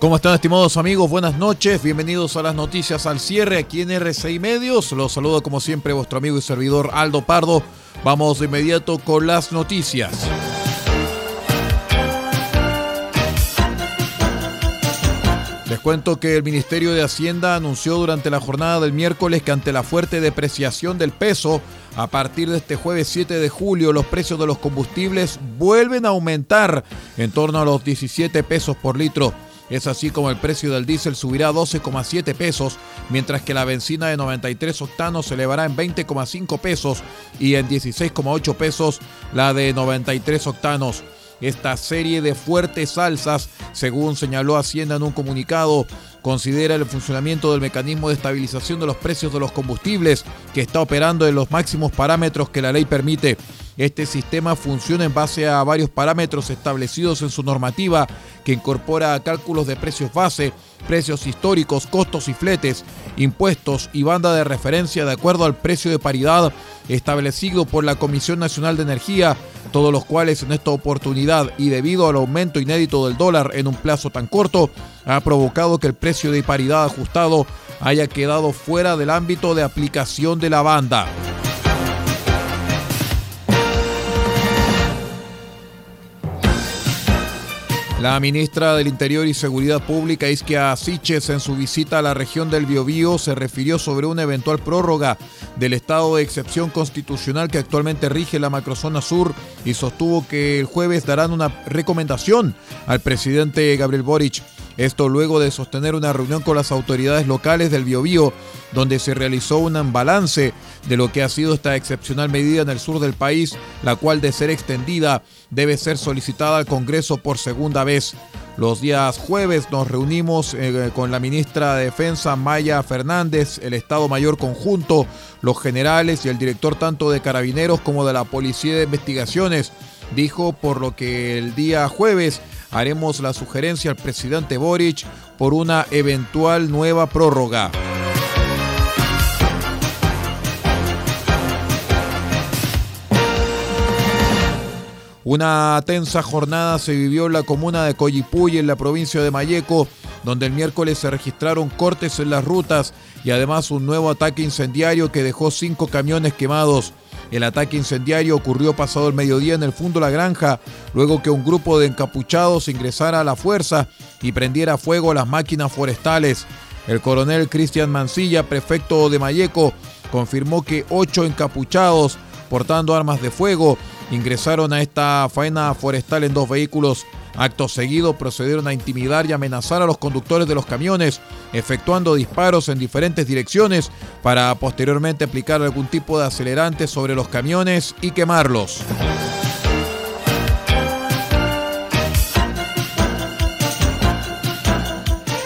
¿Cómo están estimados amigos? Buenas noches, bienvenidos a las noticias al cierre aquí en RCI Medios. Los saludo como siempre vuestro amigo y servidor Aldo Pardo. Vamos de inmediato con las noticias. Les cuento que el Ministerio de Hacienda anunció durante la jornada del miércoles que ante la fuerte depreciación del peso, a partir de este jueves 7 de julio los precios de los combustibles vuelven a aumentar en torno a los 17 pesos por litro. Es así como el precio del diésel subirá a 12,7 pesos, mientras que la benzina de 93 octanos se elevará en 20,5 pesos y en 16,8 pesos la de 93 octanos. Esta serie de fuertes alzas, según señaló Hacienda en un comunicado, considera el funcionamiento del mecanismo de estabilización de los precios de los combustibles que está operando en los máximos parámetros que la ley permite. Este sistema funciona en base a varios parámetros establecidos en su normativa que incorpora cálculos de precios base, precios históricos, costos y fletes, impuestos y banda de referencia de acuerdo al precio de paridad establecido por la Comisión Nacional de Energía, todos los cuales en esta oportunidad y debido al aumento inédito del dólar en un plazo tan corto, ha provocado que el precio de paridad ajustado haya quedado fuera del ámbito de aplicación de la banda. La ministra del Interior y Seguridad Pública, Isquia Siches, en su visita a la región del Biobío, se refirió sobre una eventual prórroga del estado de excepción constitucional que actualmente rige la macrozona sur y sostuvo que el jueves darán una recomendación al presidente Gabriel Boric. Esto luego de sostener una reunión con las autoridades locales del Biobío, donde se realizó un balance de lo que ha sido esta excepcional medida en el sur del país, la cual de ser extendida debe ser solicitada al Congreso por segunda vez. Los días jueves nos reunimos eh, con la ministra de Defensa Maya Fernández, el Estado Mayor Conjunto, los generales y el director tanto de Carabineros como de la Policía de Investigaciones. Dijo por lo que el día jueves haremos la sugerencia al presidente Boric por una eventual nueva prórroga. Una tensa jornada se vivió en la comuna de Coyipuy, en la provincia de Mayeco, donde el miércoles se registraron cortes en las rutas y además un nuevo ataque incendiario que dejó cinco camiones quemados. El ataque incendiario ocurrió pasado el mediodía en el fondo de la granja, luego que un grupo de encapuchados ingresara a la fuerza y prendiera fuego a las máquinas forestales. El coronel Cristian Mancilla, prefecto de Mayeco, confirmó que ocho encapuchados portando armas de fuego ingresaron a esta faena forestal en dos vehículos Acto seguido procedieron a intimidar y amenazar a los conductores de los camiones, efectuando disparos en diferentes direcciones para posteriormente aplicar algún tipo de acelerante sobre los camiones y quemarlos.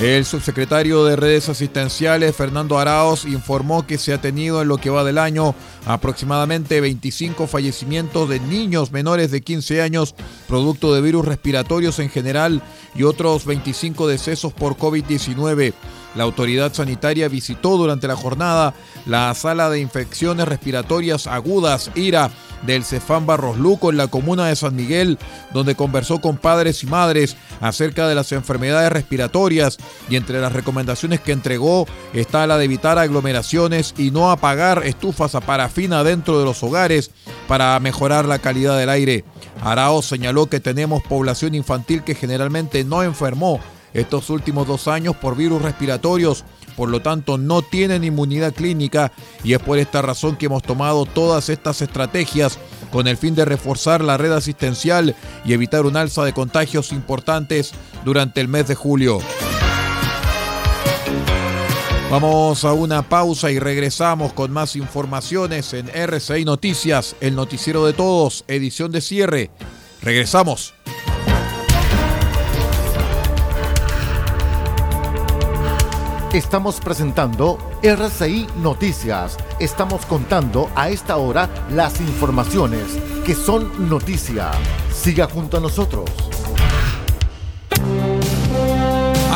El subsecretario de redes asistenciales, Fernando Araos, informó que se ha tenido en lo que va del año aproximadamente 25 fallecimientos de niños menores de 15 años producto de virus respiratorios en general y otros 25 decesos por COVID-19. La autoridad sanitaria visitó durante la jornada la sala de infecciones respiratorias agudas IRA del Cefán Barros Luco en la comuna de San Miguel, donde conversó con padres y madres acerca de las enfermedades respiratorias y entre las recomendaciones que entregó está la de evitar aglomeraciones y no apagar estufas a parafina dentro de los hogares para mejorar la calidad del aire. Arao señaló que tenemos población infantil que generalmente no enfermó estos últimos dos años por virus respiratorios, por lo tanto no tienen inmunidad clínica y es por esta razón que hemos tomado todas estas estrategias con el fin de reforzar la red asistencial y evitar un alza de contagios importantes durante el mes de julio. Vamos a una pausa y regresamos con más informaciones en RCI Noticias, el noticiero de todos, edición de cierre. Regresamos. Estamos presentando RCI Noticias. Estamos contando a esta hora las informaciones que son noticia. Siga junto a nosotros.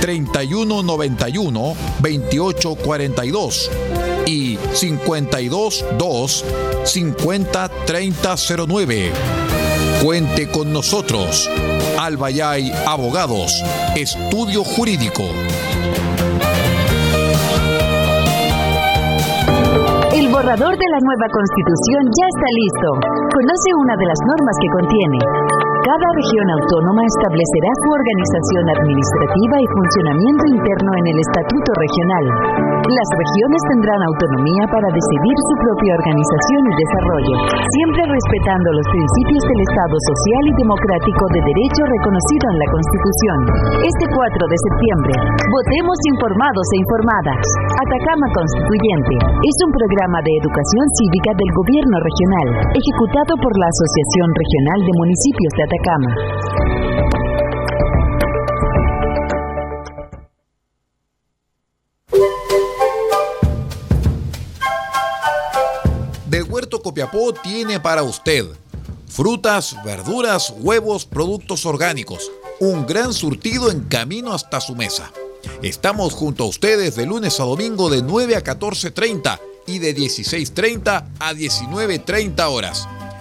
3191 2842 y 522 50 3009. Cuente con nosotros. Albayay Abogados, Estudio Jurídico. El borrador de la nueva constitución ya está listo. Conoce una de las normas que contiene. Cada región autónoma establecerá su organización administrativa y funcionamiento interno en el Estatuto Regional. Las regiones tendrán autonomía para decidir su propia organización y desarrollo, siempre respetando los principios del Estado social y democrático de derecho reconocido en la Constitución. Este 4 de septiembre, votemos informados e informadas. Atacama Constituyente es un programa de educación cívica del Gobierno Regional, ejecutado por la Asociación Regional de Municipios de Atacama. Del Huerto Copiapó tiene para usted frutas, verduras, huevos, productos orgánicos. Un gran surtido en camino hasta su mesa. Estamos junto a ustedes de lunes a domingo de 9 a 14.30 y de 16.30 a 19.30 horas.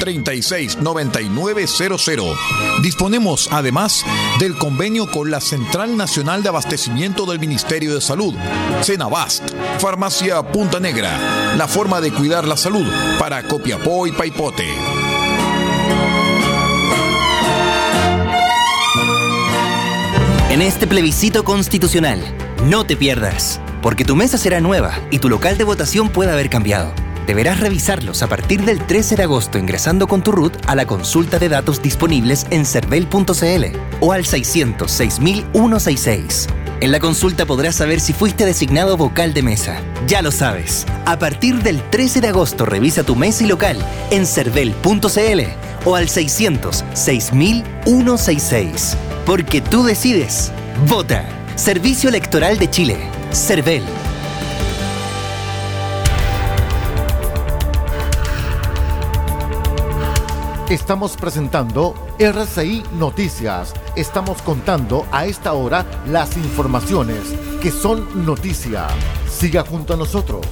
36 9900. Disponemos además del convenio con la Central Nacional de Abastecimiento del Ministerio de Salud, Cenabast, Farmacia Punta Negra, la forma de cuidar la salud para Copiapó y Paipote. En este plebiscito constitucional, no te pierdas, porque tu mesa será nueva y tu local de votación puede haber cambiado. Deberás revisarlos a partir del 13 de agosto ingresando con tu RUT a la consulta de datos disponibles en cervel.cl o al 606.166. En la consulta podrás saber si fuiste designado vocal de mesa. Ya lo sabes. A partir del 13 de agosto revisa tu mesa y local en cervel.cl o al 600.166. Porque tú decides. Vota. Servicio Electoral de Chile. CERVEL. Estamos presentando RCI Noticias. Estamos contando a esta hora las informaciones que son noticia. Siga junto a nosotros.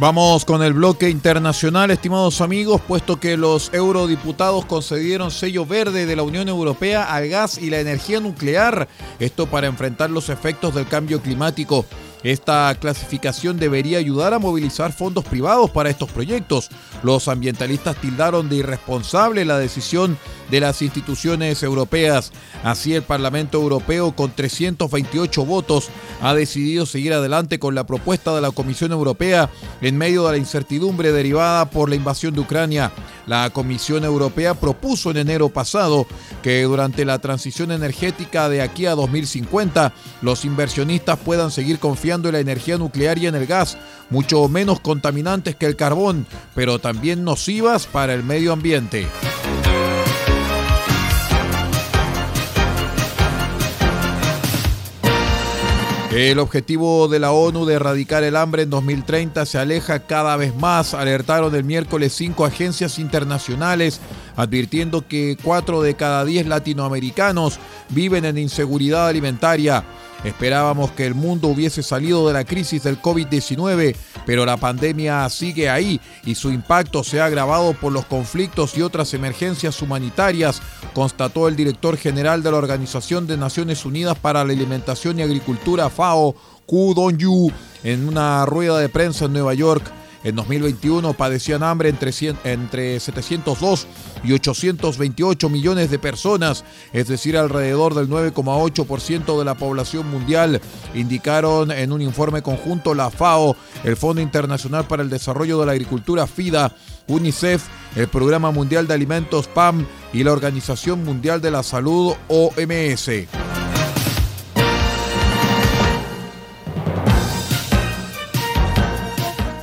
Vamos con el bloque internacional, estimados amigos, puesto que los eurodiputados concedieron sello verde de la Unión Europea al gas y la energía nuclear, esto para enfrentar los efectos del cambio climático. Esta clasificación debería ayudar a movilizar fondos privados para estos proyectos. Los ambientalistas tildaron de irresponsable la decisión de las instituciones europeas. Así el Parlamento Europeo con 328 votos ha decidido seguir adelante con la propuesta de la Comisión Europea en medio de la incertidumbre derivada por la invasión de Ucrania. La Comisión Europea propuso en enero pasado que durante la transición energética de aquí a 2050 los inversionistas puedan seguir confiando en la energía nuclear y en el gas, mucho menos contaminantes que el carbón, pero también nocivas para el medio ambiente. El objetivo de la ONU de erradicar el hambre en 2030 se aleja cada vez más, alertaron el miércoles cinco agencias internacionales, advirtiendo que cuatro de cada diez latinoamericanos viven en inseguridad alimentaria. Esperábamos que el mundo hubiese salido de la crisis del COVID-19, pero la pandemia sigue ahí y su impacto se ha agravado por los conflictos y otras emergencias humanitarias, constató el director general de la Organización de Naciones Unidas para la Alimentación y Agricultura, FAO, Ku Dong-yu, en una rueda de prensa en Nueva York. En 2021 padecían hambre entre, entre 702 y 828 millones de personas, es decir, alrededor del 9,8% de la población mundial, indicaron en un informe conjunto la FAO, el Fondo Internacional para el Desarrollo de la Agricultura FIDA, UNICEF, el Programa Mundial de Alimentos PAM y la Organización Mundial de la Salud OMS.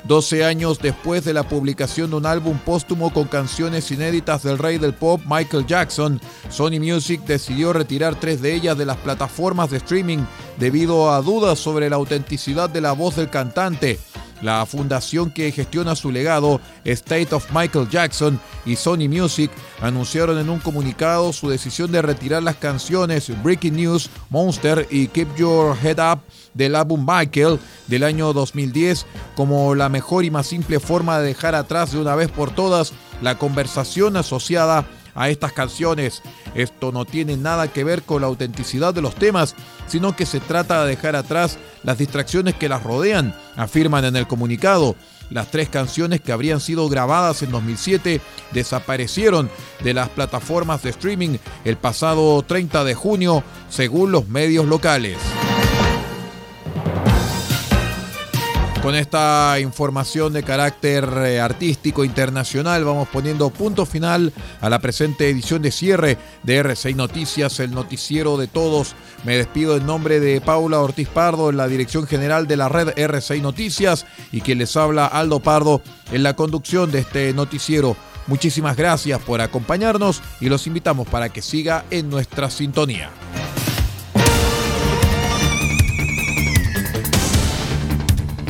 12 años después de la publicación de un álbum póstumo con canciones inéditas del rey del pop Michael Jackson, Sony Music decidió retirar tres de ellas de las plataformas de streaming debido a dudas sobre la autenticidad de la voz del cantante. La fundación que gestiona su legado, State of Michael Jackson y Sony Music, anunciaron en un comunicado su decisión de retirar las canciones Breaking News, Monster y Keep Your Head Up del álbum Michael del año 2010 como la mejor y más simple forma de dejar atrás de una vez por todas la conversación asociada a estas canciones. Esto no tiene nada que ver con la autenticidad de los temas, sino que se trata de dejar atrás las distracciones que las rodean, afirman en el comunicado. Las tres canciones que habrían sido grabadas en 2007 desaparecieron de las plataformas de streaming el pasado 30 de junio, según los medios locales. Con esta información de carácter eh, artístico internacional vamos poniendo punto final a la presente edición de cierre de R6 Noticias, el noticiero de todos. Me despido en nombre de Paula Ortiz Pardo en la dirección general de la red R6 Noticias y quien les habla Aldo Pardo en la conducción de este noticiero. Muchísimas gracias por acompañarnos y los invitamos para que siga en nuestra sintonía.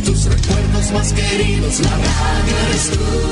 Tus recuerdos más queridos, la radio eres tú.